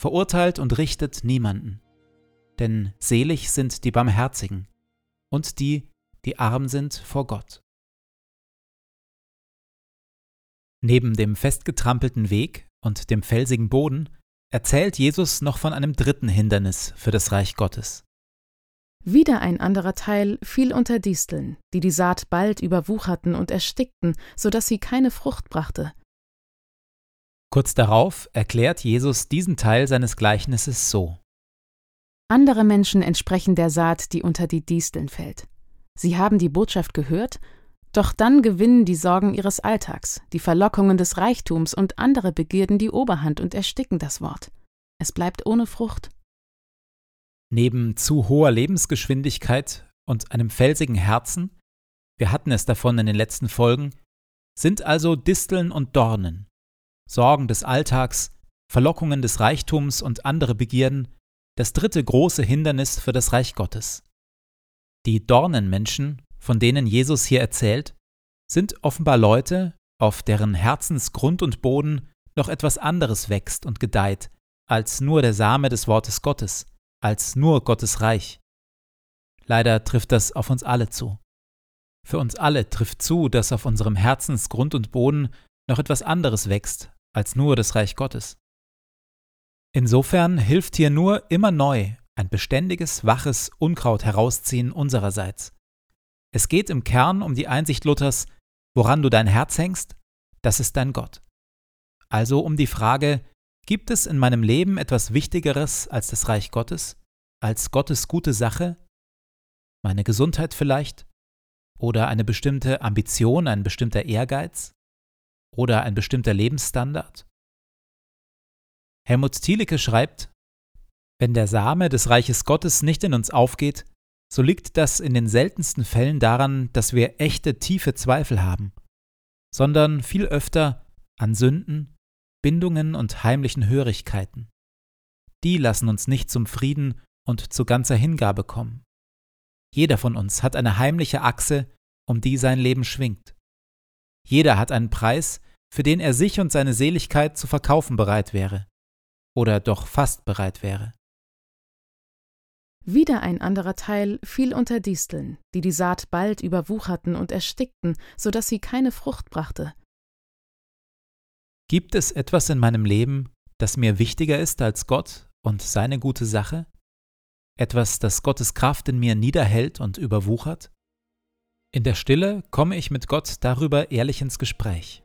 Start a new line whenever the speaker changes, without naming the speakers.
verurteilt und richtet niemanden. Denn selig sind die Barmherzigen und die, die arm sind vor Gott. Neben dem festgetrampelten Weg und dem felsigen Boden erzählt Jesus noch von einem dritten Hindernis für das Reich Gottes.
Wieder ein anderer Teil fiel unter Disteln, die die Saat bald überwucherten und erstickten, so dass sie keine Frucht brachte.
Kurz darauf erklärt Jesus diesen Teil seines Gleichnisses so.
Andere Menschen entsprechen der Saat, die unter die Disteln fällt. Sie haben die Botschaft gehört, doch dann gewinnen die Sorgen ihres Alltags, die Verlockungen des Reichtums und andere Begierden die Oberhand und ersticken das Wort. Es bleibt ohne Frucht.
Neben zu hoher Lebensgeschwindigkeit und einem felsigen Herzen, wir hatten es davon in den letzten Folgen, sind also Disteln und Dornen, Sorgen des Alltags, Verlockungen des Reichtums und andere Begierden das dritte große Hindernis für das Reich Gottes. Die Dornenmenschen, von denen Jesus hier erzählt, sind offenbar Leute, auf deren Herzensgrund und Boden noch etwas anderes wächst und gedeiht, als nur der Same des Wortes Gottes, als nur Gottes Reich. Leider trifft das auf uns alle zu. Für uns alle trifft zu, dass auf unserem Herzensgrund und Boden noch etwas anderes wächst als nur das Reich Gottes. Insofern hilft hier nur immer neu ein beständiges, waches Unkraut herausziehen unsererseits. Es geht im Kern um die Einsicht Luthers, woran du dein Herz hängst, das ist dein Gott. Also um die Frage, gibt es in meinem Leben etwas Wichtigeres als das Reich Gottes, als Gottes gute Sache? Meine Gesundheit vielleicht? Oder eine bestimmte Ambition, ein bestimmter Ehrgeiz? Oder ein bestimmter Lebensstandard? Helmut Thielicke schreibt, wenn der Same des Reiches Gottes nicht in uns aufgeht, so liegt das in den seltensten Fällen daran, dass wir echte tiefe Zweifel haben, sondern viel öfter an Sünden, Bindungen und heimlichen Hörigkeiten. Die lassen uns nicht zum Frieden und zu ganzer Hingabe kommen. Jeder von uns hat eine heimliche Achse, um die sein Leben schwingt. Jeder hat einen Preis, für den er sich und seine Seligkeit zu verkaufen bereit wäre. Oder doch fast bereit wäre.
Wieder ein anderer Teil fiel unter Disteln, die die Saat bald überwucherten und erstickten, so dass sie keine Frucht brachte.
Gibt es etwas in meinem Leben, das mir wichtiger ist als Gott und seine gute Sache? Etwas, das Gottes Kraft in mir niederhält und überwuchert? In der Stille komme ich mit Gott darüber ehrlich ins Gespräch.